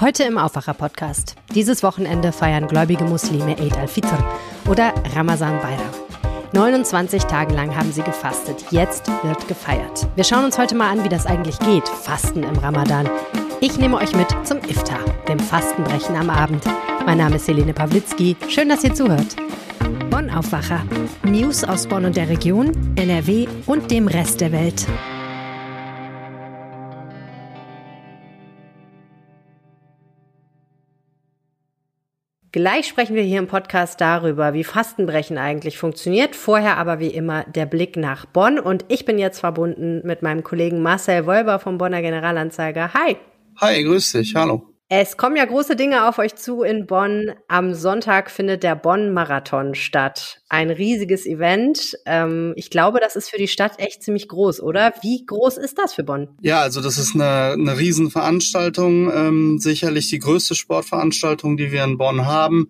Heute im Aufwacher-Podcast. Dieses Wochenende feiern gläubige Muslime Eid al-Fitr oder Ramazan Bayram. 29 Tage lang haben sie gefastet. Jetzt wird gefeiert. Wir schauen uns heute mal an, wie das eigentlich geht, Fasten im Ramadan. Ich nehme euch mit zum Iftar, dem Fastenbrechen am Abend. Mein Name ist Helene Pawlitzki. Schön, dass ihr zuhört. Bonn Aufwacher. News aus Bonn und der Region, NRW und dem Rest der Welt. Gleich sprechen wir hier im Podcast darüber, wie Fastenbrechen eigentlich funktioniert. Vorher aber wie immer der Blick nach Bonn. Und ich bin jetzt verbunden mit meinem Kollegen Marcel Wolber vom Bonner Generalanzeiger. Hi. Hi, grüß dich. Hallo. Es kommen ja große Dinge auf euch zu in Bonn. Am Sonntag findet der Bonn-Marathon statt. Ein riesiges Event. Ähm, ich glaube, das ist für die Stadt echt ziemlich groß, oder? Wie groß ist das für Bonn? Ja, also das ist eine, eine Riesenveranstaltung. Ähm, sicherlich die größte Sportveranstaltung, die wir in Bonn haben.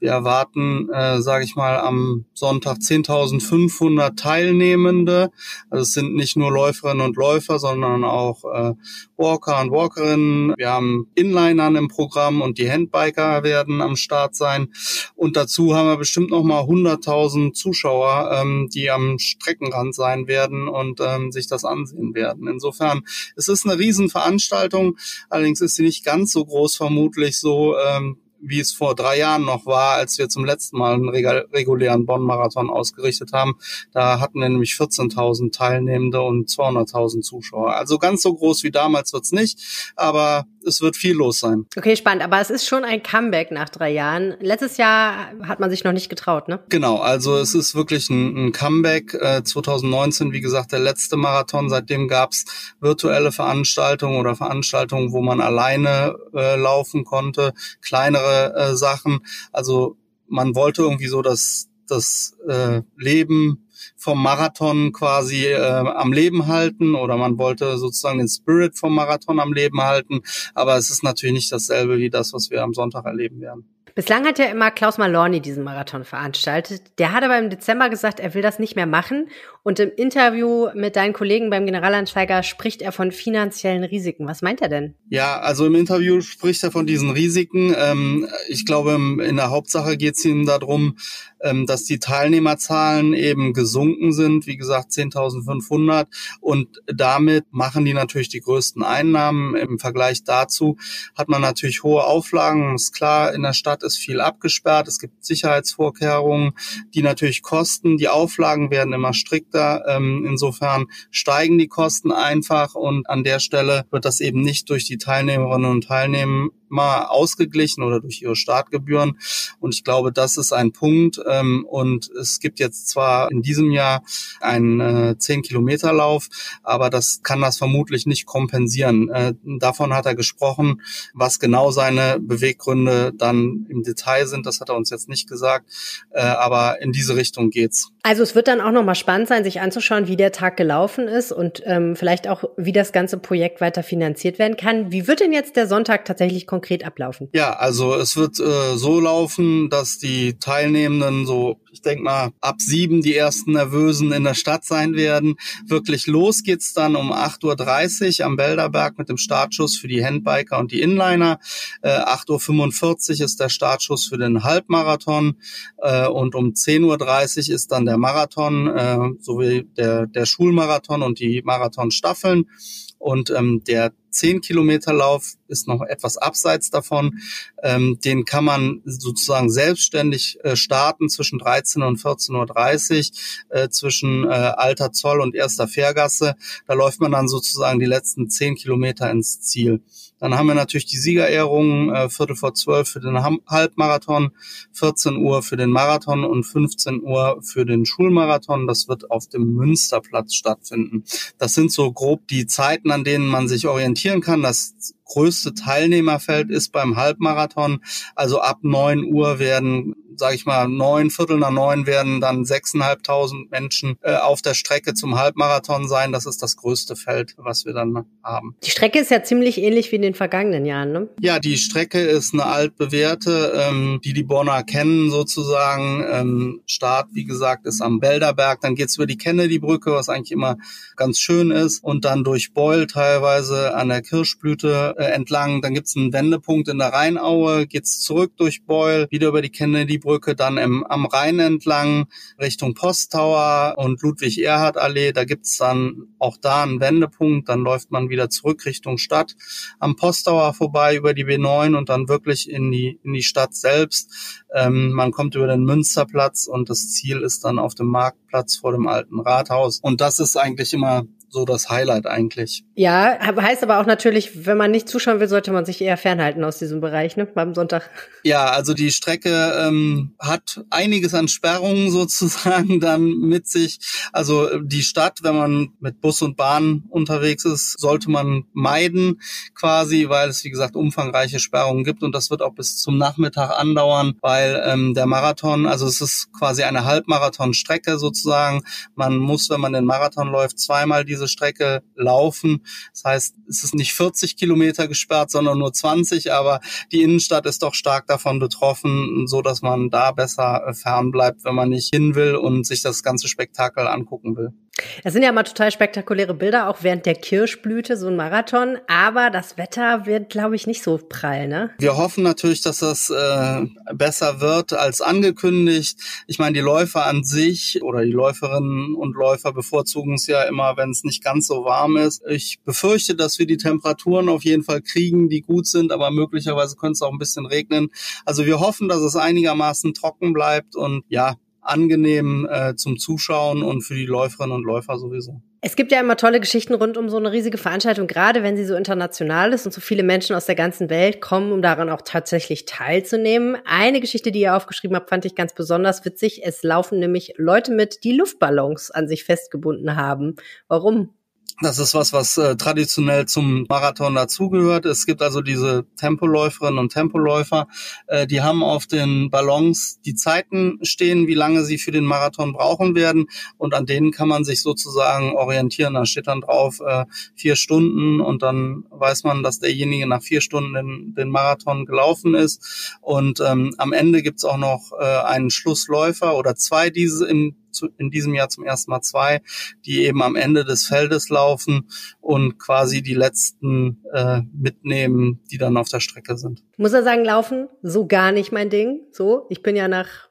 Wir erwarten, äh, sage ich mal, am Sonntag 10.500 Teilnehmende. Also es sind nicht nur Läuferinnen und Läufer, sondern auch äh, Walker und Walkerinnen. Wir haben Inlinern im Programm und die Handbiker werden am Start sein. Und dazu haben wir bestimmt noch mal 100.000 Zuschauer, ähm, die am Streckenrand sein werden und ähm, sich das ansehen werden. Insofern, es ist eine Riesenveranstaltung. Allerdings ist sie nicht ganz so groß vermutlich so ähm, wie es vor drei Jahren noch war, als wir zum letzten Mal einen regulären Bonn-Marathon ausgerichtet haben. Da hatten wir nämlich 14.000 Teilnehmende und 200.000 Zuschauer. Also ganz so groß wie damals wird's nicht, aber es wird viel los sein. Okay, spannend. Aber es ist schon ein Comeback nach drei Jahren. Letztes Jahr hat man sich noch nicht getraut, ne? Genau, also es ist wirklich ein, ein Comeback. Äh, 2019, wie gesagt, der letzte Marathon. Seitdem gab's virtuelle Veranstaltungen oder Veranstaltungen, wo man alleine äh, laufen konnte, kleinere äh, Sachen. Also man wollte irgendwie so das, das äh, Leben vom Marathon quasi äh, am Leben halten oder man wollte sozusagen den Spirit vom Marathon am Leben halten. Aber es ist natürlich nicht dasselbe wie das, was wir am Sonntag erleben werden. Bislang hat ja immer Klaus Malorni diesen Marathon veranstaltet. Der hat aber im Dezember gesagt, er will das nicht mehr machen. Und im Interview mit deinen Kollegen beim Generalanzeiger spricht er von finanziellen Risiken. Was meint er denn? Ja, also im Interview spricht er von diesen Risiken. Ähm, ich glaube, in der Hauptsache geht es ihm darum, ähm, dass die Teilnehmerzahlen eben gesunken sind, wie gesagt 10.500 und damit machen die natürlich die größten Einnahmen. Im Vergleich dazu hat man natürlich hohe Auflagen. Ist klar, in der Stadt ist viel abgesperrt, es gibt Sicherheitsvorkehrungen, die natürlich kosten. Die Auflagen werden immer strikter. Ähm, insofern steigen die Kosten einfach und an der Stelle wird das eben nicht durch die Teilnehmerinnen und Teilnehmer mal ausgeglichen oder durch ihre Startgebühren. Und ich glaube, das ist ein Punkt. Ähm, und es gibt jetzt zwar in diesem Jahr einen äh, 10-Kilometer-Lauf, aber das kann das vermutlich nicht kompensieren. Äh, davon hat er gesprochen. Was genau seine Beweggründe dann im Detail sind, das hat er uns jetzt nicht gesagt. Äh, aber in diese Richtung geht's. Also es wird dann auch nochmal spannend sein, sich anzuschauen, wie der Tag gelaufen ist und ähm, vielleicht auch, wie das ganze Projekt weiter finanziert werden kann. Wie wird denn jetzt der Sonntag tatsächlich konkret konkret ablaufen? Ja, also es wird äh, so laufen, dass die Teilnehmenden so, ich denke mal, ab sieben die ersten Nervösen in der Stadt sein werden. Wirklich los geht's dann um 8.30 Uhr am Belderberg mit dem Startschuss für die Handbiker und die Inliner. Äh, 8.45 Uhr ist der Startschuss für den Halbmarathon äh, und um 10.30 Uhr ist dann der Marathon äh, sowie der, der Schulmarathon und die Marathonstaffeln. Und ähm, der 10 Kilometer Lauf ist noch etwas abseits davon. Ähm, den kann man sozusagen selbstständig äh, starten zwischen 13 und 14.30 Uhr, äh, zwischen äh, Alter Zoll und Erster Fährgasse. Da läuft man dann sozusagen die letzten 10 Kilometer ins Ziel. Dann haben wir natürlich die Siegerehrungen, äh, Viertel vor zwölf für den Halbmarathon, 14 Uhr für den Marathon und 15 Uhr für den Schulmarathon. Das wird auf dem Münsterplatz stattfinden. Das sind so grob die Zeiten, an denen man sich orientieren kann. Das größte Teilnehmerfeld ist beim Halbmarathon. Also ab neun Uhr werden sage ich mal, neun, Viertel nach neun werden dann sechseinhalbtausend Menschen äh, auf der Strecke zum Halbmarathon sein. Das ist das größte Feld, was wir dann haben. Die Strecke ist ja ziemlich ähnlich wie in den vergangenen Jahren. Ne? Ja, die Strecke ist eine altbewährte, ähm, die die Bonner kennen sozusagen. Ähm, Start, wie gesagt, ist am Belderberg. Dann geht's über die Kennedy-Brücke, was eigentlich immer ganz schön ist. Und dann durch Beul teilweise an der Kirschblüte äh, entlang. Dann gibt's einen Wendepunkt in der Rheinaue. Geht's zurück durch Beul, wieder über die Kennedy-Brücke, dann im, am Rhein entlang Richtung Posttower und Ludwig-Erhard-Allee. Da gibt's dann auch da einen Wendepunkt. Dann läuft man wieder zurück Richtung Stadt am Posttower vorbei über die B9 und dann wirklich in die, in die Stadt selbst. Ähm, man kommt über den Münsterplatz und das Ziel ist dann auf dem Marktplatz vor dem alten Rathaus. Und das ist eigentlich immer so das Highlight eigentlich. Ja, heißt aber auch natürlich, wenn man nicht zuschauen will, sollte man sich eher fernhalten aus diesem Bereich, ne, beim Sonntag. Ja, also die Strecke ähm, hat einiges an Sperrungen sozusagen dann mit sich. Also die Stadt, wenn man mit Bus und Bahn unterwegs ist, sollte man meiden quasi, weil es wie gesagt umfangreiche Sperrungen gibt und das wird auch bis zum Nachmittag andauern, weil ähm, der Marathon, also es ist quasi eine Halbmarathon-Strecke sozusagen. Man muss, wenn man den Marathon läuft, zweimal diese diese Strecke laufen. Das heißt, es ist nicht 40 Kilometer gesperrt, sondern nur 20, aber die Innenstadt ist doch stark davon betroffen, so dass man da besser äh, fern bleibt, wenn man nicht hin will und sich das ganze Spektakel angucken will. Es sind ja immer total spektakuläre Bilder, auch während der Kirschblüte, so ein Marathon. Aber das Wetter wird, glaube ich, nicht so prall, ne? Wir hoffen natürlich, dass das äh, besser wird als angekündigt. Ich meine, die Läufer an sich oder die Läuferinnen und Läufer bevorzugen es ja immer, wenn es nicht ganz so warm ist. Ich befürchte, dass wir die Temperaturen auf jeden Fall kriegen, die gut sind, aber möglicherweise könnte es auch ein bisschen regnen. Also wir hoffen, dass es einigermaßen trocken bleibt und ja, angenehm äh, zum Zuschauen und für die Läuferinnen und Läufer sowieso. Es gibt ja immer tolle Geschichten rund um so eine riesige Veranstaltung, gerade wenn sie so international ist und so viele Menschen aus der ganzen Welt kommen, um daran auch tatsächlich teilzunehmen. Eine Geschichte, die ihr aufgeschrieben habt, fand ich ganz besonders witzig. Es laufen nämlich Leute mit, die Luftballons an sich festgebunden haben. Warum? Das ist was, was äh, traditionell zum Marathon dazugehört. Es gibt also diese Tempoläuferinnen und Tempoläufer, äh, die haben auf den Ballons die Zeiten stehen, wie lange sie für den Marathon brauchen werden. Und an denen kann man sich sozusagen orientieren. Da steht dann drauf äh, vier Stunden und dann weiß man, dass derjenige nach vier Stunden den, den Marathon gelaufen ist. Und ähm, am Ende gibt's auch noch äh, einen Schlussläufer oder zwei diese in zu, in diesem Jahr zum ersten Mal zwei, die eben am Ende des Feldes laufen und quasi die letzten äh, mitnehmen, die dann auf der Strecke sind. Muss er sagen, laufen so gar nicht mein Ding. So, ich bin ja nach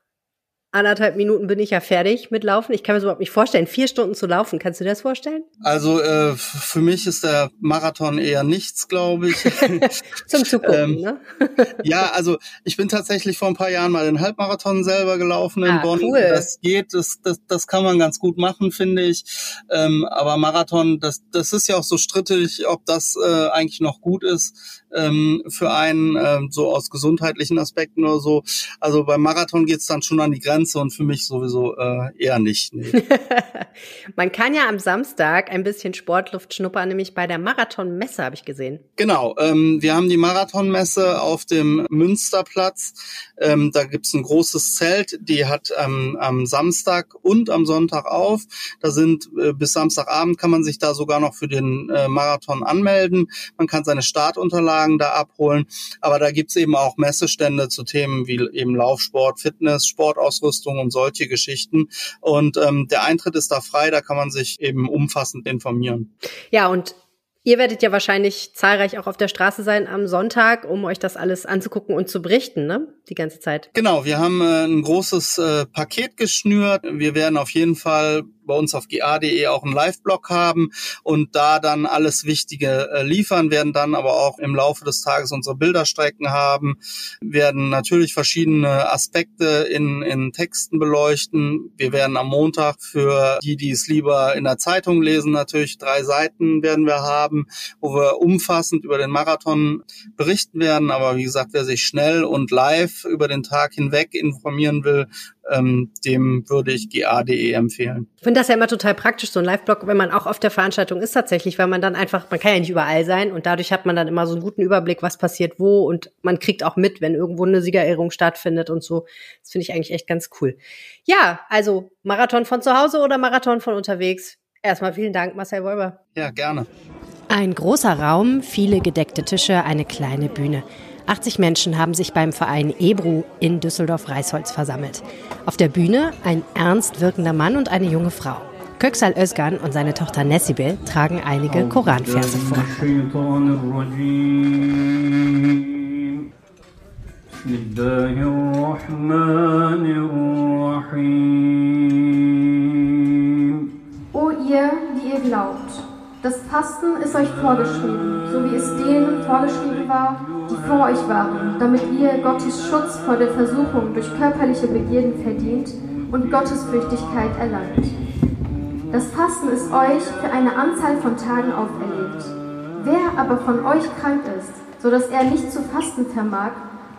anderthalb Minuten bin ich ja fertig mit Laufen. Ich kann mir das überhaupt nicht vorstellen, vier Stunden zu laufen. Kannst du dir das vorstellen? Also äh, für mich ist der Marathon eher nichts, glaube ich. Zum Zugucken, ähm, ne? ja, also ich bin tatsächlich vor ein paar Jahren mal den Halbmarathon selber gelaufen in ah, Bonn. Cool. Das geht, das, das, das kann man ganz gut machen, finde ich. Ähm, aber Marathon, das, das ist ja auch so strittig, ob das äh, eigentlich noch gut ist ähm, für einen, äh, so aus gesundheitlichen Aspekten oder so. Also beim Marathon geht's dann schon an die Grenze und für mich sowieso äh, eher nicht. Nee. Man kann ja am Samstag ein bisschen Sportluft schnuppern, nämlich bei der Marathonmesse habe ich gesehen. Genau, ähm, wir haben die Marathonmesse auf dem Münsterplatz. Ähm, da gibt's ein großes Zelt, die hat ähm, am Samstag und am Sonntag auf. Da sind äh, bis Samstagabend kann man sich da sogar noch für den äh, Marathon anmelden. Man kann seine Startunterlagen Unterlagen da abholen. Aber da gibt's eben auch Messestände zu Themen wie eben Laufsport, Fitness, Sportausrüstung und solche Geschichten. Und ähm, der Eintritt ist da frei, da kann man sich eben umfassend informieren. Ja, und Ihr werdet ja wahrscheinlich zahlreich auch auf der Straße sein am Sonntag, um euch das alles anzugucken und zu berichten, ne? Die ganze Zeit. Genau, wir haben äh, ein großes äh, Paket geschnürt. Wir werden auf jeden Fall bei uns auf ga.de auch einen Live-Blog haben und da dann alles Wichtige äh, liefern, werden dann aber auch im Laufe des Tages unsere Bilderstrecken haben, werden natürlich verschiedene Aspekte in, in Texten beleuchten. Wir werden am Montag für die, die es lieber in der Zeitung lesen, natürlich drei Seiten werden wir haben, wo wir umfassend über den Marathon berichten werden. Aber wie gesagt, wer sich schnell und live über den Tag hinweg informieren will, ähm, dem würde ich ga.de empfehlen. Ich finde das ja immer total praktisch, so ein Live-Blog, wenn man auch auf der Veranstaltung ist tatsächlich, weil man dann einfach, man kann ja nicht überall sein und dadurch hat man dann immer so einen guten Überblick, was passiert wo und man kriegt auch mit, wenn irgendwo eine Siegerehrung stattfindet und so. Das finde ich eigentlich echt ganz cool. Ja, also Marathon von zu Hause oder Marathon von unterwegs? Erstmal vielen Dank, Marcel Wolber. Ja, gerne. Ein großer Raum, viele gedeckte Tische, eine kleine Bühne. 80 Menschen haben sich beim Verein Ebru in Düsseldorf-Reisholz versammelt. Auf der Bühne ein ernst wirkender Mann und eine junge Frau. Köksal Özgan und seine Tochter Nessibel tragen einige Koranverse vor. O ihr, die ihr glaubt, das Fasten ist euch vorgeschrieben, so wie es denen vorgeschrieben war, die vor euch waren, damit ihr Gottes Schutz vor der Versuchung durch körperliche Begierden verdient und Gottesfürchtigkeit erlangt. Das Fasten ist euch für eine Anzahl von Tagen auferlegt. Wer aber von euch krank ist, so dass er nicht zu fasten vermag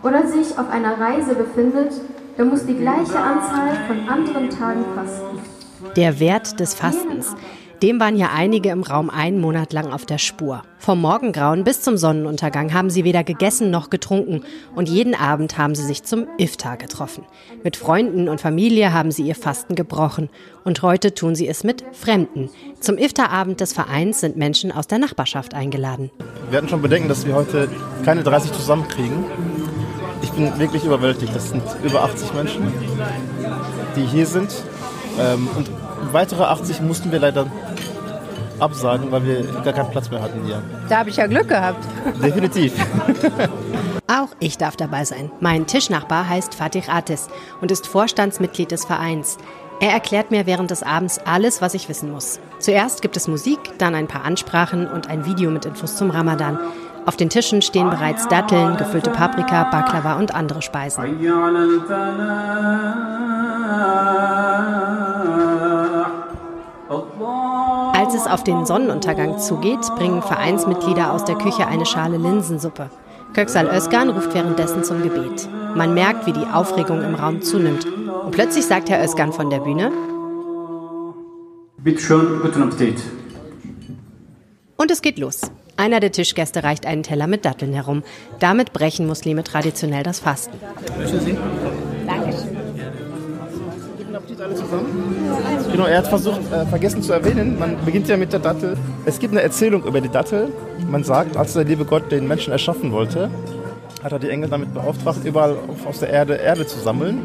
oder sich auf einer Reise befindet, der muss die gleiche Anzahl von anderen Tagen fasten. Der Wert des Fastens. Dem waren ja einige im Raum einen Monat lang auf der Spur. Vom Morgengrauen bis zum Sonnenuntergang haben sie weder gegessen noch getrunken und jeden Abend haben sie sich zum Iftar getroffen. Mit Freunden und Familie haben sie ihr Fasten gebrochen und heute tun sie es mit Fremden. Zum Iftarabend des Vereins sind Menschen aus der Nachbarschaft eingeladen. Wir hatten schon Bedenken, dass wir heute keine 30 zusammenkriegen. Ich bin wirklich überwältigt. Das sind über 80 Menschen, die hier sind. Ähm, und weitere 80 mussten wir leider absagen, weil wir gar keinen Platz mehr hatten hier. Da habe ich ja Glück gehabt. Definitiv. Auch ich darf dabei sein. Mein Tischnachbar heißt Fatih Atis und ist Vorstandsmitglied des Vereins. Er erklärt mir während des Abends alles, was ich wissen muss. Zuerst gibt es Musik, dann ein paar Ansprachen und ein Video mit Infos zum Ramadan. Auf den Tischen stehen bereits Datteln, gefüllte Paprika, Baklava und andere Speisen. Als es auf den Sonnenuntergang zugeht, bringen Vereinsmitglieder aus der Küche eine Schale Linsensuppe. Köksal Özkan ruft währenddessen zum Gebet. Man merkt, wie die Aufregung im Raum zunimmt. Und plötzlich sagt Herr Özkan von der Bühne: Bitte schön, guten Appetit. Und es geht los. Einer der Tischgäste reicht einen Teller mit Datteln herum. Damit brechen Muslime traditionell das Fasten. Möchten Sie? Dankeschön. alle zusammen? Genau, er hat versucht, äh, vergessen zu erwähnen, man beginnt ja mit der Dattel. Es gibt eine Erzählung über die Dattel. Man sagt, als der liebe Gott den Menschen erschaffen wollte, hat er die Engel damit beauftragt, überall aus der Erde Erde zu sammeln.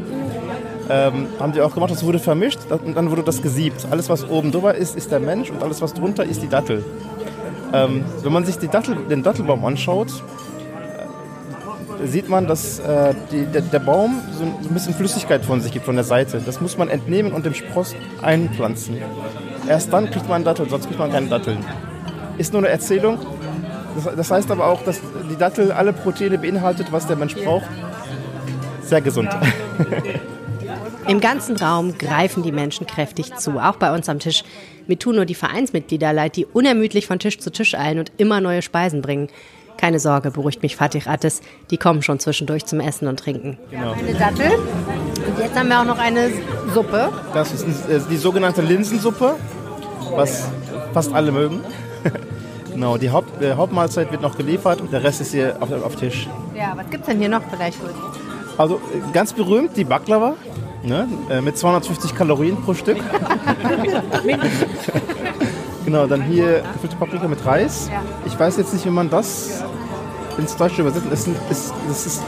Ähm, haben die auch gemacht, das wurde vermischt und dann wurde das gesiebt. Alles, was oben drüber ist, ist der Mensch und alles, was drunter ist, die Dattel. Ähm, wenn man sich Dattel, den Dattelbaum anschaut, sieht man, dass äh, die, der, der, Baum so ein bisschen Flüssigkeit von sich gibt, von der Seite. Das muss man entnehmen und dem Spross einpflanzen. Erst dann kriegt man Datteln, sonst kriegt man keine Datteln. Ist nur eine Erzählung. Das, das heißt aber auch, dass die Dattel alle Proteine beinhaltet, was der Mensch braucht. Sehr gesund. Im ganzen Raum greifen die Menschen kräftig zu, auch bei uns am Tisch. Mir tun nur die Vereinsmitglieder leid, die unermüdlich von Tisch zu Tisch eilen und immer neue Speisen bringen. Keine Sorge, beruhigt mich Fatih Attes. Die kommen schon zwischendurch zum Essen und Trinken. Genau. Eine Dattel. Und jetzt haben wir auch noch eine Suppe. Das ist äh, die sogenannte Linsensuppe, was fast alle mögen. genau, die Haupt, äh, Hauptmahlzeit wird noch geliefert und der Rest ist hier auf, auf Tisch. Ja, was gibt es denn hier noch vielleicht? Also äh, ganz berühmt die Baklava. Ne, mit 250 Kalorien pro Stück. Genau, dann hier gefüllte Paprika mit Reis. Ja. Ich weiß jetzt nicht, wie man das ins Deutsche übersetzt. Das ist, ist, das ist,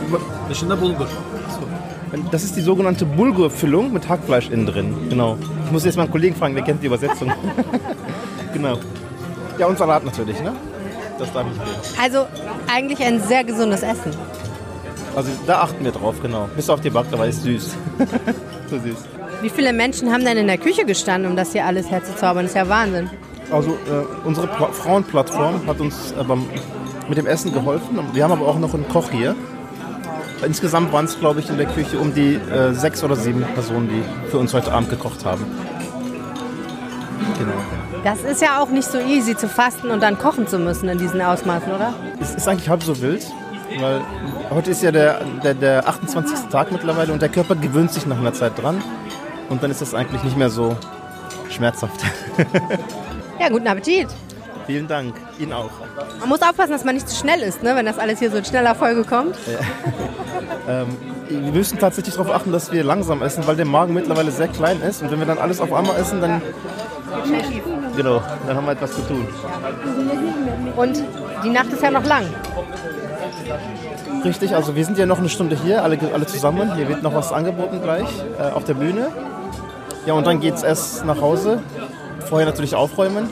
das ist Bulgur. Das ist die sogenannte Bulgur-Füllung mit Hackfleisch innen drin. Genau. Ich muss jetzt mal einen Kollegen fragen, der kennt die Übersetzung. genau. Ja, und Salat natürlich, ne? Das darf ich fehlen. Also eigentlich ein sehr gesundes Essen. Also da achten wir drauf, genau. Bis auf die Baklava ist süß. so süß. Wie viele Menschen haben denn in der Küche gestanden, um das hier alles herzuzaubern? Das ist ja Wahnsinn. Also äh, unsere Pla Frauenplattform hat uns äh, beim, mit dem Essen geholfen. Wir haben aber auch noch einen Koch hier. Insgesamt waren es, glaube ich, in der Küche um die äh, sechs oder sieben Personen, die für uns heute Abend gekocht haben. Genau. Das ist ja auch nicht so easy zu fasten und dann kochen zu müssen in diesen Ausmaßen, oder? Es ist eigentlich halb so wild, weil heute ist ja der, der, der 28. Tag mittlerweile und der Körper gewöhnt sich nach einer Zeit dran. Und dann ist das eigentlich nicht mehr so schmerzhaft. Ja, guten Appetit. Vielen Dank. Ihnen auch. Man muss aufpassen, dass man nicht zu schnell ist, ne? wenn das alles hier so in schneller Folge kommt. Ja. ähm, wir müssen tatsächlich darauf achten, dass wir langsam essen, weil der Magen mittlerweile sehr klein ist. Und wenn wir dann alles auf einmal essen, dann genau. Dann haben wir etwas zu tun. Und die Nacht ist ja noch lang. Richtig, also wir sind ja noch eine Stunde hier, alle, alle zusammen. Hier wird noch was angeboten gleich äh, auf der Bühne. Ja, und dann geht es erst nach Hause. Vorher natürlich aufräumen.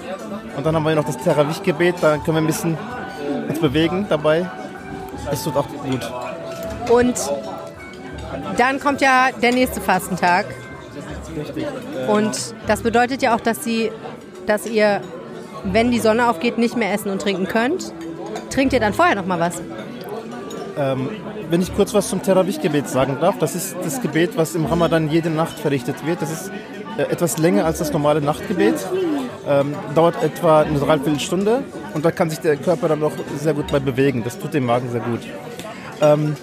Und dann haben wir noch das Terawih-Gebet, da können wir ein bisschen uns bewegen dabei. Es tut auch gut. Und dann kommt ja der nächste Fastentag. Richtig. Und das bedeutet ja auch, dass, sie, dass ihr, wenn die Sonne aufgeht, nicht mehr essen und trinken könnt. Trinkt ihr dann vorher noch mal was? Ähm, wenn ich kurz was zum Terawih-Gebet sagen darf, das ist das Gebet, was im Ramadan jede Nacht verrichtet wird. Das ist etwas länger als das normale Nachtgebet. Ähm, dauert etwa eine Dreiviertelstunde und da kann sich der Körper dann auch sehr gut bei bewegen. Das tut dem Magen sehr gut. Ähm,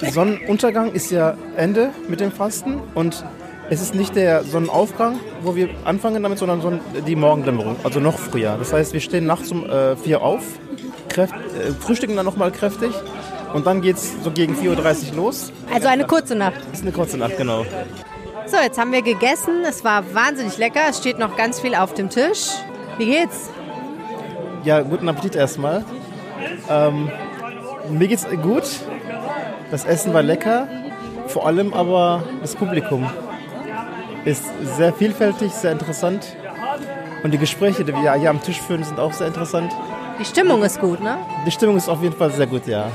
Sonnenuntergang ist ja Ende mit dem Fasten und es ist nicht der Sonnenaufgang, wo wir anfangen damit, sondern die Morgendämmerung, also noch früher. Das heißt, wir stehen nachts um äh, 4 auf, kräft, äh, frühstücken dann nochmal kräftig und dann geht es so gegen 4.30 Uhr los. Also eine kurze Nacht. Das ist eine kurze Nacht, genau. So, jetzt haben wir gegessen. Es war wahnsinnig lecker. Es steht noch ganz viel auf dem Tisch. Wie geht's? Ja, guten Appetit erstmal. Ähm, mir geht's gut. Das Essen war lecker. Vor allem aber das Publikum ist sehr vielfältig, sehr interessant. Und die Gespräche, die wir hier am Tisch führen, sind auch sehr interessant. Die Stimmung ist gut, ne? Die Stimmung ist auf jeden Fall sehr gut, ja.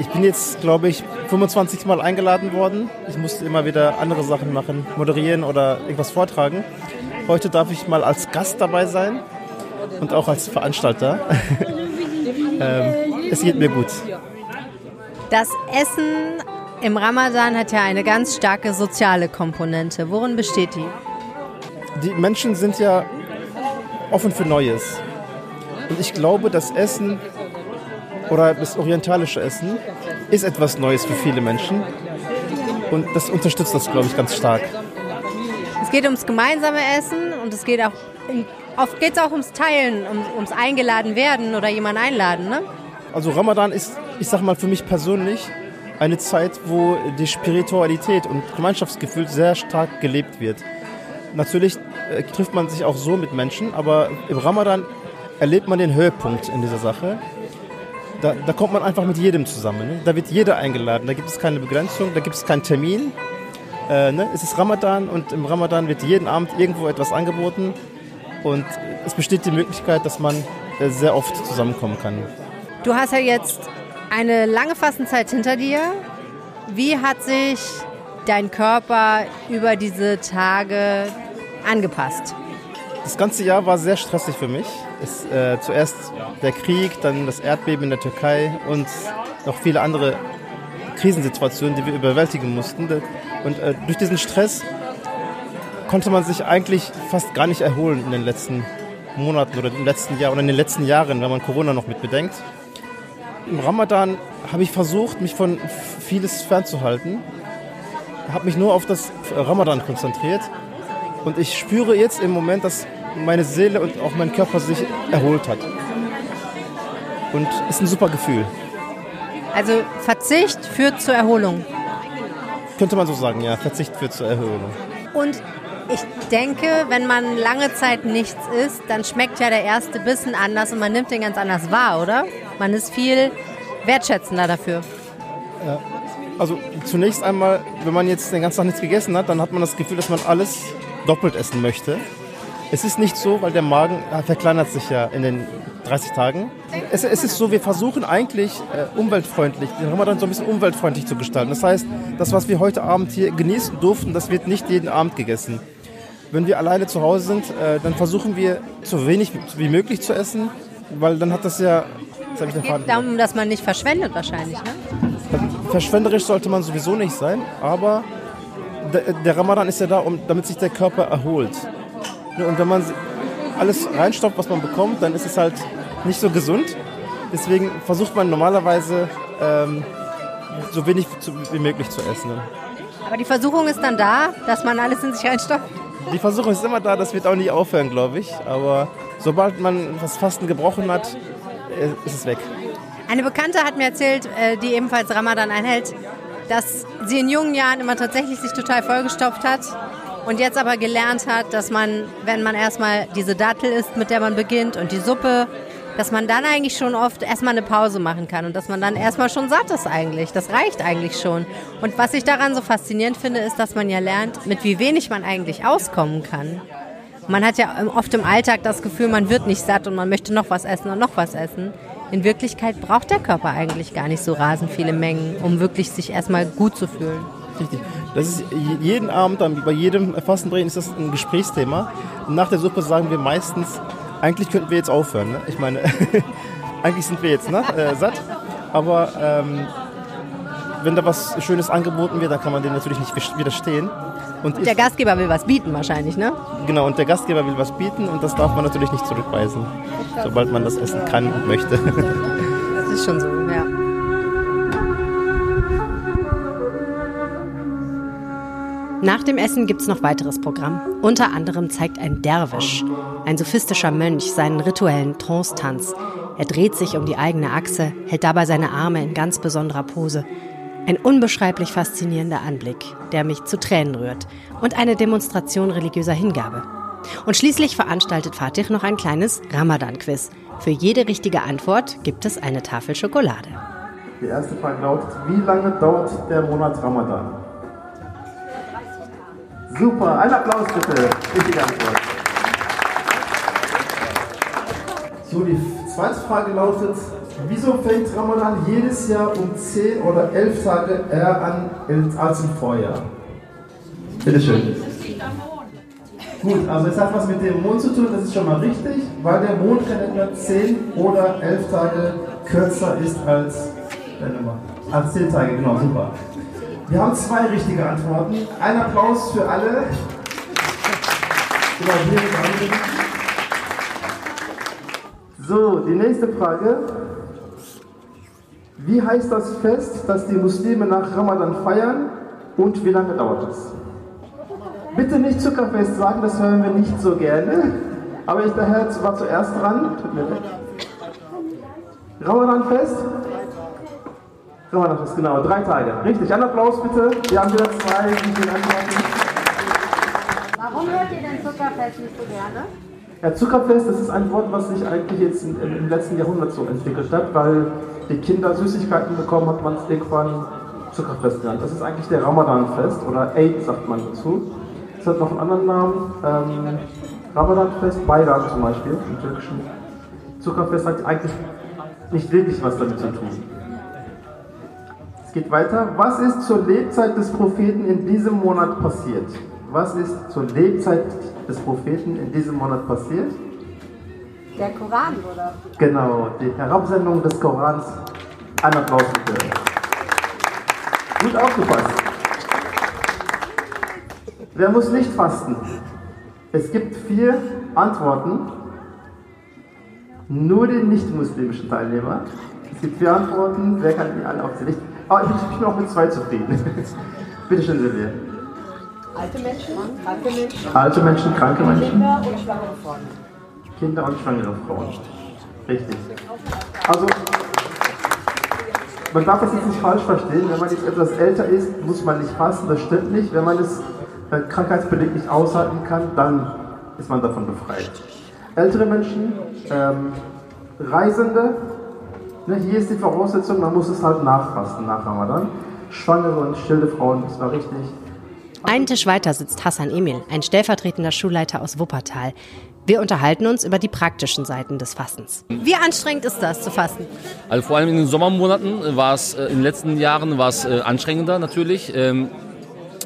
Ich bin jetzt, glaube ich, 25 Mal eingeladen worden. Ich musste immer wieder andere Sachen machen, moderieren oder irgendwas vortragen. Heute darf ich mal als Gast dabei sein und auch als Veranstalter. ähm, es geht mir gut. Das Essen im Ramadan hat ja eine ganz starke soziale Komponente. Worin besteht die? Die Menschen sind ja offen für Neues. Und ich glaube, das Essen oder das orientalische Essen ist etwas Neues für viele Menschen. Und das unterstützt das, glaube ich, ganz stark. Es geht ums gemeinsame Essen und es geht auch, oft geht es auch ums Teilen, um, ums Eingeladen werden oder jemanden einladen, ne? Also Ramadan ist, ich sag mal, für mich persönlich eine Zeit, wo die Spiritualität und Gemeinschaftsgefühl sehr stark gelebt wird. Natürlich äh, trifft man sich auch so mit Menschen, aber im Ramadan erlebt man den Höhepunkt in dieser Sache. Da, da kommt man einfach mit jedem zusammen. Ne? Da wird jeder eingeladen. Da gibt es keine Begrenzung, da gibt es keinen Termin. Äh, ne? Es ist Ramadan und im Ramadan wird jeden Abend irgendwo etwas angeboten. Und es besteht die Möglichkeit, dass man äh, sehr oft zusammenkommen kann. Du hast ja jetzt eine lange Fastenzeit hinter dir. Wie hat sich dein Körper über diese Tage angepasst? Das ganze Jahr war sehr stressig für mich. Es, äh, zuerst der Krieg, dann das Erdbeben in der Türkei und noch viele andere Krisensituationen, die wir überwältigen mussten. Und äh, durch diesen Stress konnte man sich eigentlich fast gar nicht erholen in den letzten Monaten oder im letzten Jahr oder in den letzten Jahren, wenn man Corona noch mit bedenkt. Im Ramadan habe ich versucht, mich von vieles fernzuhalten, habe mich nur auf das Ramadan konzentriert und ich spüre jetzt im Moment, dass meine Seele und auch mein Körper sich erholt hat. Und ist ein super Gefühl. Also Verzicht führt zur Erholung. Könnte man so sagen, ja. Verzicht führt zur Erholung. Und ich denke, wenn man lange Zeit nichts isst, dann schmeckt ja der erste Bissen anders und man nimmt den ganz anders wahr, oder? Man ist viel wertschätzender dafür. Ja. Also zunächst einmal, wenn man jetzt den ganzen Tag nichts gegessen hat, dann hat man das Gefühl, dass man alles doppelt essen möchte. Es ist nicht so, weil der Magen verkleinert sich ja in den 30 Tagen. Es, es ist so, wir versuchen eigentlich äh, umweltfreundlich, den Ramadan so ein bisschen umweltfreundlich zu gestalten. Das heißt, das, was wir heute Abend hier genießen durften, das wird nicht jeden Abend gegessen. Wenn wir alleine zu Hause sind, äh, dann versuchen wir so wenig wie möglich zu essen, weil dann hat das ja... Das ich den Faden geht darum, dass man nicht verschwendet wahrscheinlich, ne? Verschwenderisch sollte man sowieso nicht sein, aber der, der Ramadan ist ja da, um, damit sich der Körper erholt. Und wenn man alles reinstopft, was man bekommt, dann ist es halt nicht so gesund. Deswegen versucht man normalerweise ähm, so wenig wie möglich zu essen. Aber die Versuchung ist dann da, dass man alles in sich reinstopft? Die Versuchung ist immer da, das wird auch nie aufhören, glaube ich. Aber sobald man das Fasten gebrochen hat, äh, ist es weg. Eine Bekannte hat mir erzählt, äh, die ebenfalls Ramadan einhält, dass sie in jungen Jahren immer tatsächlich sich total vollgestopft hat und jetzt aber gelernt hat, dass man, wenn man erstmal diese Dattel isst, mit der man beginnt und die Suppe, dass man dann eigentlich schon oft erstmal eine Pause machen kann und dass man dann erstmal schon satt ist eigentlich. Das reicht eigentlich schon. Und was ich daran so faszinierend finde, ist, dass man ja lernt, mit wie wenig man eigentlich auskommen kann. Man hat ja oft im Alltag das Gefühl, man wird nicht satt und man möchte noch was essen und noch was essen. In Wirklichkeit braucht der Körper eigentlich gar nicht so rasend viele Mengen, um wirklich sich erstmal gut zu fühlen. Richtig. Das ist jeden Abend, bei jedem Fastenbrechen ist das ein Gesprächsthema. nach der Suppe sagen wir meistens, eigentlich könnten wir jetzt aufhören. Ne? Ich meine, eigentlich sind wir jetzt ne, äh, satt, aber ähm, wenn da was Schönes angeboten wird, dann kann man dem natürlich nicht widerstehen. Und, und der Gastgeber will was bieten wahrscheinlich, ne? Genau, und der Gastgeber will was bieten und das darf man natürlich nicht zurückweisen, sobald man das essen kann und möchte. Das ist schon so, ja. Nach dem Essen gibt es noch weiteres Programm. Unter anderem zeigt ein Derwisch, ein sophistischer Mönch, seinen rituellen Trance-Tanz. Er dreht sich um die eigene Achse, hält dabei seine Arme in ganz besonderer Pose. Ein unbeschreiblich faszinierender Anblick, der mich zu Tränen rührt und eine Demonstration religiöser Hingabe. Und schließlich veranstaltet Fatih noch ein kleines Ramadan-Quiz. Für jede richtige Antwort gibt es eine Tafel Schokolade. Die erste Frage lautet, wie lange dauert der Monat Ramadan? Super, ein Applaus bitte. Richtige Antwort. So, die zweite Frage lautet, wieso fängt Ramadan jedes Jahr um 10 oder 11 Tage eher an als im Vorjahr? Bitte schön. Gut, also es hat was mit dem Mond zu tun, das ist schon mal richtig, weil der Mondkalender 10 oder 11 Tage kürzer ist als, als 10 Tage, genau, super. Wir haben zwei richtige Antworten. Ein Applaus für alle. So, die nächste Frage. Wie heißt das Fest, das die Muslime nach Ramadan feiern und wie lange dauert es? Bitte nicht Zuckerfest sagen, das hören wir nicht so gerne. Aber ich, der Herr war zuerst dran. Tut mir leid. Ramadan-Fest? Ist genau, drei Tage. Richtig, einen Applaus bitte. Wir haben wieder zwei, die den antworten. Warum hört ihr denn Zuckerfest nicht so gerne? Ja, Zuckerfest, das ist ein Wort, was sich eigentlich jetzt in, im letzten Jahrhundert so entwickelt hat, weil die Kinder Süßigkeiten bekommen, hat man es irgendwann Zuckerfest genannt. Das ist eigentlich der Ramadanfest oder Eid sagt man dazu. Es hat noch einen anderen Namen, ähm, Ramadanfest, Bayram zum Beispiel im Türkischen. Zuckerfest hat eigentlich nicht wirklich was damit zu tun. Es geht weiter. Was ist zur Lebzeit des Propheten in diesem Monat passiert? Was ist zur Lebzeit des Propheten in diesem Monat passiert? Der Koran, oder? Genau, die Herabsendung des Korans. Ein Applaus bitte. Gut aufgepasst. Wer muss nicht fasten? Es gibt vier Antworten. Nur den nicht-muslimischen Teilnehmer. Es gibt vier Antworten. Wer kann die alle aufzählen? Aber ich bin auch mit zwei zufrieden. Bitte schön, Silvia. Alte Menschen, kranke Menschen. Alte Menschen, kranke Menschen. Kinder und schwangere Frauen. Kinder und schwangere Frauen. Richtig. Also, man darf das jetzt nicht falsch verstehen. Wenn man jetzt etwas älter ist, muss man nicht fasten. Das stimmt nicht. Wenn man es äh, krankheitsbedingt nicht aushalten kann, dann ist man davon befreit. Ältere Menschen, ähm, Reisende, Ne, hier ist die Voraussetzung, man muss es halt nachfasten nach Ramadan. Schwangere und stille Frauen, das war richtig. Einen Tisch weiter sitzt Hassan Emil, ein stellvertretender Schulleiter aus Wuppertal. Wir unterhalten uns über die praktischen Seiten des Fastens. Wie anstrengend ist das zu fasten? Also vor allem in den Sommermonaten war es äh, in den letzten Jahren war es äh, anstrengender natürlich, ähm,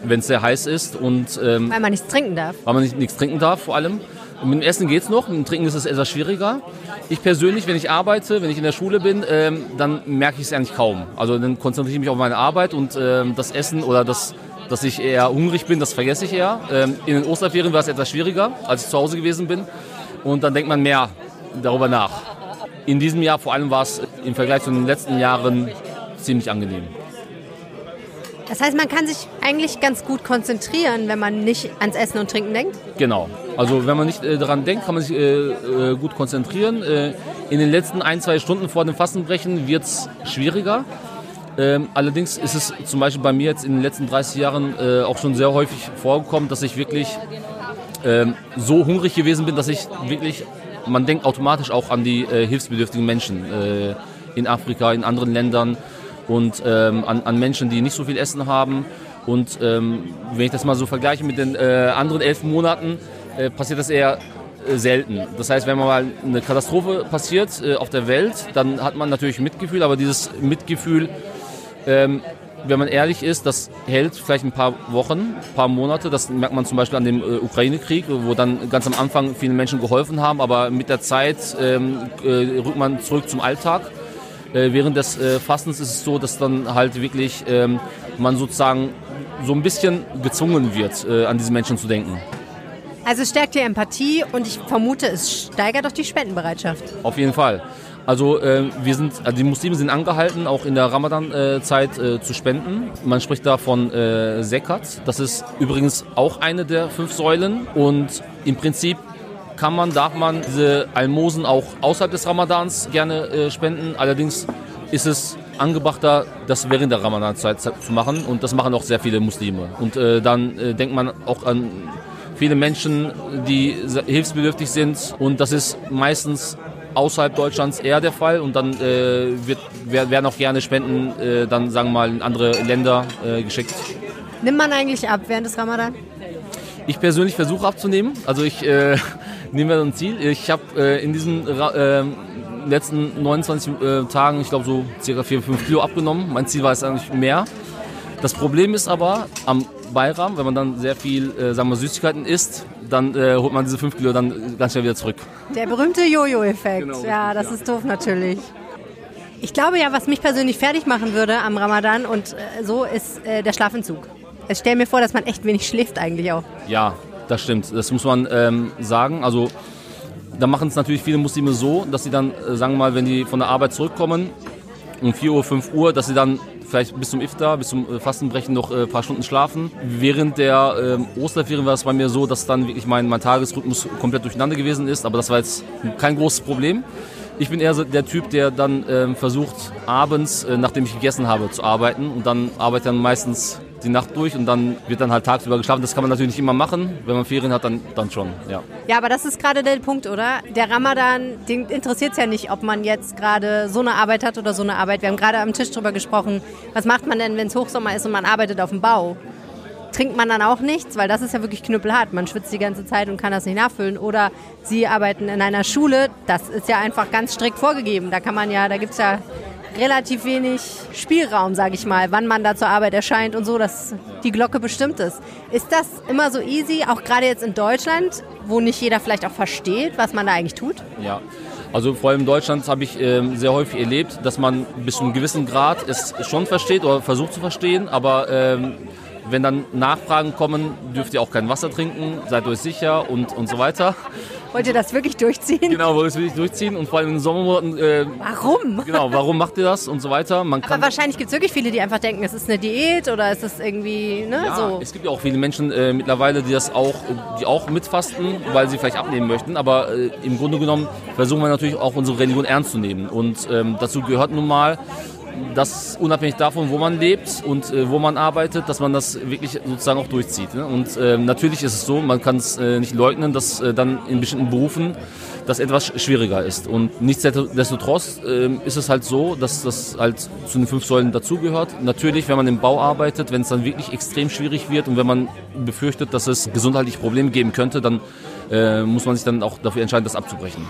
wenn es sehr heiß ist und ähm, weil man nichts trinken darf. Weil man nicht, nichts trinken darf vor allem. Und mit dem Essen geht es noch, mit dem Trinken ist es etwas schwieriger. Ich persönlich, wenn ich arbeite, wenn ich in der Schule bin, ähm, dann merke ich es eigentlich kaum. Also dann konzentriere ich mich auf meine Arbeit und ähm, das Essen oder das, dass ich eher hungrig bin, das vergesse ich eher. Ähm, in den Osterferien war es etwas schwieriger, als ich zu Hause gewesen bin. Und dann denkt man mehr darüber nach. In diesem Jahr vor allem war es im Vergleich zu den letzten Jahren ziemlich angenehm. Das heißt, man kann sich eigentlich ganz gut konzentrieren, wenn man nicht ans Essen und Trinken denkt? Genau. Also wenn man nicht äh, daran denkt, kann man sich äh, äh, gut konzentrieren. Äh, in den letzten ein, zwei Stunden vor dem Fastenbrechen wird es schwieriger. Ähm, allerdings ist es zum Beispiel bei mir jetzt in den letzten 30 Jahren äh, auch schon sehr häufig vorgekommen, dass ich wirklich ähm, so hungrig gewesen bin, dass ich wirklich, man denkt automatisch auch an die äh, hilfsbedürftigen Menschen äh, in Afrika, in anderen Ländern und ähm, an, an Menschen, die nicht so viel Essen haben. Und ähm, wenn ich das mal so vergleiche mit den äh, anderen elf Monaten, äh, passiert das eher äh, selten. Das heißt, wenn mal eine Katastrophe passiert auf der Welt, dann hat man natürlich Mitgefühl, aber dieses Mitgefühl, ähm, wenn man ehrlich ist, das hält vielleicht ein paar Wochen, ein paar Monate. Das merkt man zum Beispiel an dem äh, Ukraine-Krieg, wo dann ganz am Anfang viele Menschen geholfen haben, aber mit der Zeit ähm, äh, rückt man zurück zum Alltag. Äh, während des äh, Fastens ist es so, dass dann halt wirklich ähm, man sozusagen so ein bisschen gezwungen wird, äh, an diese Menschen zu denken. Also es stärkt die Empathie und ich vermute, es steigert auch die Spendenbereitschaft. Auf jeden Fall. Also äh, wir sind, also die Muslime sind angehalten, auch in der Ramadan-Zeit äh, zu spenden. Man spricht da von äh, Zekat. Das ist übrigens auch eine der fünf Säulen. Und im Prinzip kann man, darf man diese Almosen auch außerhalb des Ramadans gerne äh, spenden. Allerdings ist es angebrachter, das während der Ramadan-Zeit zu machen. Und das machen auch sehr viele Muslime. Und äh, dann äh, denkt man auch an viele Menschen, die hilfsbedürftig sind. Und das ist meistens außerhalb Deutschlands eher der Fall und dann äh, wird, werden auch gerne Spenden äh, dann sagen wir mal in andere Länder äh, geschickt. Nimmt man eigentlich ab während des Ramadan? Ich persönlich versuche abzunehmen. Also ich äh, nehme mir ein Ziel. Ich habe äh, in diesen äh, letzten 29 äh, Tagen, ich glaube so circa 4, 5 Kilo abgenommen. Mein Ziel war es eigentlich mehr. Das Problem ist aber am Bayram, wenn man dann sehr viel, äh, sagen wir, Süßigkeiten isst, dann äh, holt man diese 5 Kilo dann ganz schnell wieder zurück. Der berühmte Jojo-Effekt. Genau, ja, das ist doof natürlich. Ich glaube ja, was mich persönlich fertig machen würde am Ramadan und äh, so ist äh, der Schlafentzug. Ich stelle mir vor, dass man echt wenig schläft eigentlich auch. Ja, das stimmt. Das muss man ähm, sagen. Also da machen es natürlich viele Muslime so, dass sie dann, äh, sagen wir mal, wenn die von der Arbeit zurückkommen, um 4 Uhr, 5 Uhr, dass sie dann vielleicht bis zum Iftar, bis zum äh, Fastenbrechen noch ein äh, paar Stunden schlafen. Während der ähm, Osterferien war es bei mir so, dass dann wirklich mein, mein Tagesrhythmus komplett durcheinander gewesen ist, aber das war jetzt kein großes Problem. Ich bin eher der Typ, der dann ähm, versucht, abends, äh, nachdem ich gegessen habe, zu arbeiten und dann arbeite dann meistens die Nacht durch und dann wird dann halt tagsüber geschlafen. Das kann man natürlich nicht immer machen. Wenn man Ferien hat, dann, dann schon, ja. Ja, aber das ist gerade der Punkt, oder? Der Ramadan, den interessiert es ja nicht, ob man jetzt gerade so eine Arbeit hat oder so eine Arbeit. Wir haben gerade am Tisch drüber gesprochen. Was macht man denn, wenn es Hochsommer ist und man arbeitet auf dem Bau? Trinkt man dann auch nichts, weil das ist ja wirklich knüppelhart. Man schwitzt die ganze Zeit und kann das nicht nachfüllen. Oder Sie arbeiten in einer Schule, das ist ja einfach ganz strikt vorgegeben. Da kann man ja, da gibt es ja relativ wenig Spielraum, sage ich mal, wann man da zur Arbeit erscheint und so, dass die Glocke bestimmt ist. Ist das immer so easy, auch gerade jetzt in Deutschland, wo nicht jeder vielleicht auch versteht, was man da eigentlich tut? Ja. Also vor allem in Deutschland habe ich ähm, sehr häufig erlebt, dass man bis zu einem gewissen Grad es schon versteht oder versucht zu verstehen, aber ähm, wenn dann Nachfragen kommen, dürft ihr auch kein Wasser trinken, seid euch sicher und, und so weiter. Wollt ihr das wirklich durchziehen? Genau, wollt ihr das wirklich durchziehen und vor allem in den Sommermonaten. Äh, warum? Genau, warum macht ihr das und so weiter? Man kann Aber wahrscheinlich gibt es wirklich viele, die einfach denken, es ist eine Diät oder ist es irgendwie, ne, ja, so. Es gibt ja auch viele Menschen äh, mittlerweile, die das auch, die auch mitfasten, weil sie vielleicht abnehmen möchten. Aber äh, im Grunde genommen versuchen wir natürlich auch unsere Religion ernst zu nehmen. Und ähm, dazu gehört nun mal, dass unabhängig davon, wo man lebt und äh, wo man arbeitet, dass man das wirklich sozusagen auch durchzieht. Ne? Und äh, natürlich ist es so, man kann es äh, nicht leugnen, dass äh, dann in bestimmten Berufen das etwas schwieriger ist. Und nichtsdestotrotz ähm, ist es halt so, dass das halt zu den fünf Säulen dazugehört. Natürlich, wenn man im Bau arbeitet, wenn es dann wirklich extrem schwierig wird und wenn man befürchtet, dass es gesundheitliche Probleme geben könnte, dann äh, muss man sich dann auch dafür entscheiden, das abzubrechen.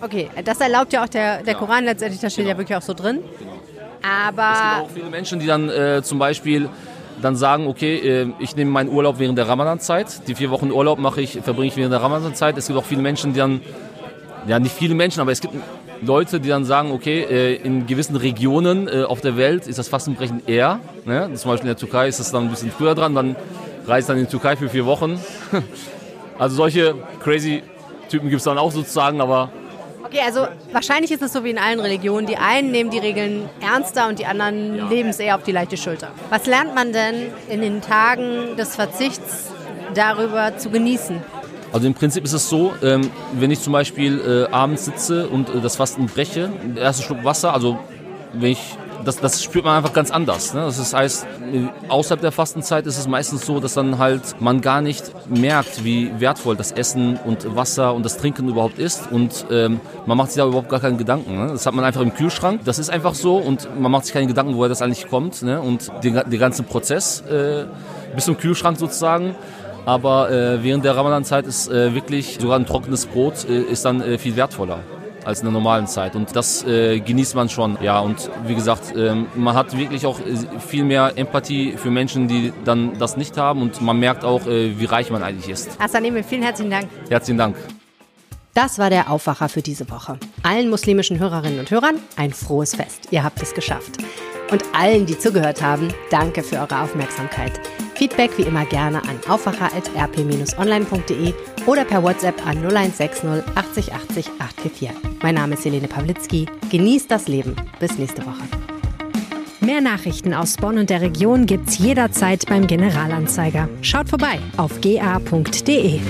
Okay, das erlaubt ja auch der, der Koran letztendlich, das steht genau. ja wirklich auch so drin. Genau. Aber es gibt auch viele Menschen, die dann äh, zum Beispiel dann sagen, okay, äh, ich nehme meinen Urlaub während der Ramadan-Zeit. Die vier Wochen Urlaub mache ich, verbringe ich während der Ramadan-Zeit. Es gibt auch viele Menschen, die dann, ja nicht viele Menschen, aber es gibt Leute, die dann sagen, okay, äh, in gewissen Regionen äh, auf der Welt ist das Fastenbrechen eher. Ne? Zum Beispiel in der Türkei ist es dann ein bisschen früher dran, dann reist dann in die Türkei für vier Wochen. also solche crazy Typen gibt es dann auch sozusagen, aber Okay, also wahrscheinlich ist es so wie in allen Religionen. Die einen nehmen die Regeln ernster und die anderen ja. leben es eher auf die leichte Schulter. Was lernt man denn in den Tagen des Verzichts darüber zu genießen? Also im Prinzip ist es so, ähm, wenn ich zum Beispiel äh, abends sitze und äh, das Fasten breche, der erste Schluck Wasser, also wenn ich das, das spürt man einfach ganz anders. Ne? Das heißt, außerhalb der Fastenzeit ist es meistens so, dass dann halt man gar nicht merkt, wie wertvoll das Essen und Wasser und das Trinken überhaupt ist und ähm, man macht sich da überhaupt gar keinen Gedanken. Ne? Das hat man einfach im Kühlschrank, das ist einfach so und man macht sich keine Gedanken, woher das eigentlich kommt ne? und den, den ganzen Prozess äh, bis zum Kühlschrank sozusagen. Aber äh, während der Ramadan-Zeit ist äh, wirklich sogar ein trockenes Brot äh, ist dann äh, viel wertvoller als in der normalen Zeit. Und das äh, genießt man schon. Ja, und wie gesagt, ähm, man hat wirklich auch äh, viel mehr Empathie für Menschen, die dann das nicht haben. Und man merkt auch, äh, wie reich man eigentlich ist. Asaneme, vielen herzlichen Dank. Herzlichen Dank. Das war der Aufwacher für diese Woche. Allen muslimischen Hörerinnen und Hörern ein frohes Fest. Ihr habt es geschafft. Und allen, die zugehört haben, danke für eure Aufmerksamkeit. Feedback wie immer gerne an aufwacher.rp-online.de oder per WhatsApp an 0160 80 80 844. Mein Name ist Helene Pawlitzki. Genießt das Leben. Bis nächste Woche. Mehr Nachrichten aus Bonn und der Region gibt's jederzeit beim Generalanzeiger. Schaut vorbei auf ga.de.